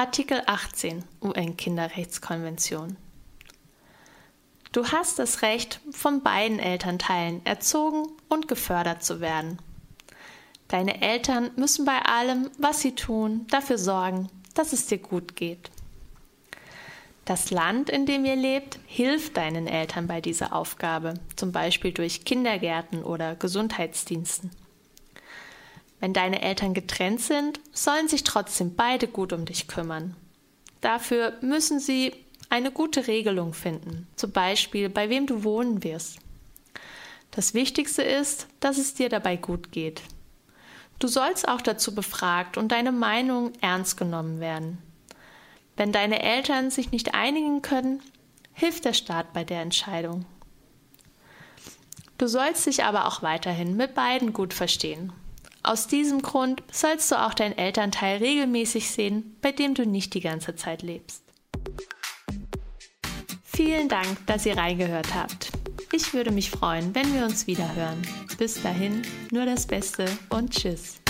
Artikel 18 UN-Kinderrechtskonvention. Du hast das Recht, von beiden Elternteilen erzogen und gefördert zu werden. Deine Eltern müssen bei allem, was sie tun, dafür sorgen, dass es dir gut geht. Das Land, in dem ihr lebt, hilft deinen Eltern bei dieser Aufgabe, zum Beispiel durch Kindergärten oder Gesundheitsdiensten. Wenn deine Eltern getrennt sind, sollen sich trotzdem beide gut um dich kümmern. Dafür müssen sie eine gute Regelung finden, zum Beispiel bei wem du wohnen wirst. Das Wichtigste ist, dass es dir dabei gut geht. Du sollst auch dazu befragt und deine Meinung ernst genommen werden. Wenn deine Eltern sich nicht einigen können, hilft der Staat bei der Entscheidung. Du sollst dich aber auch weiterhin mit beiden gut verstehen aus diesem Grund sollst du auch dein Elternteil regelmäßig sehen, bei dem du nicht die ganze Zeit lebst. Vielen Dank, dass ihr reingehört habt. Ich würde mich freuen, wenn wir uns wieder hören. Bis dahin, nur das Beste und Tschüss.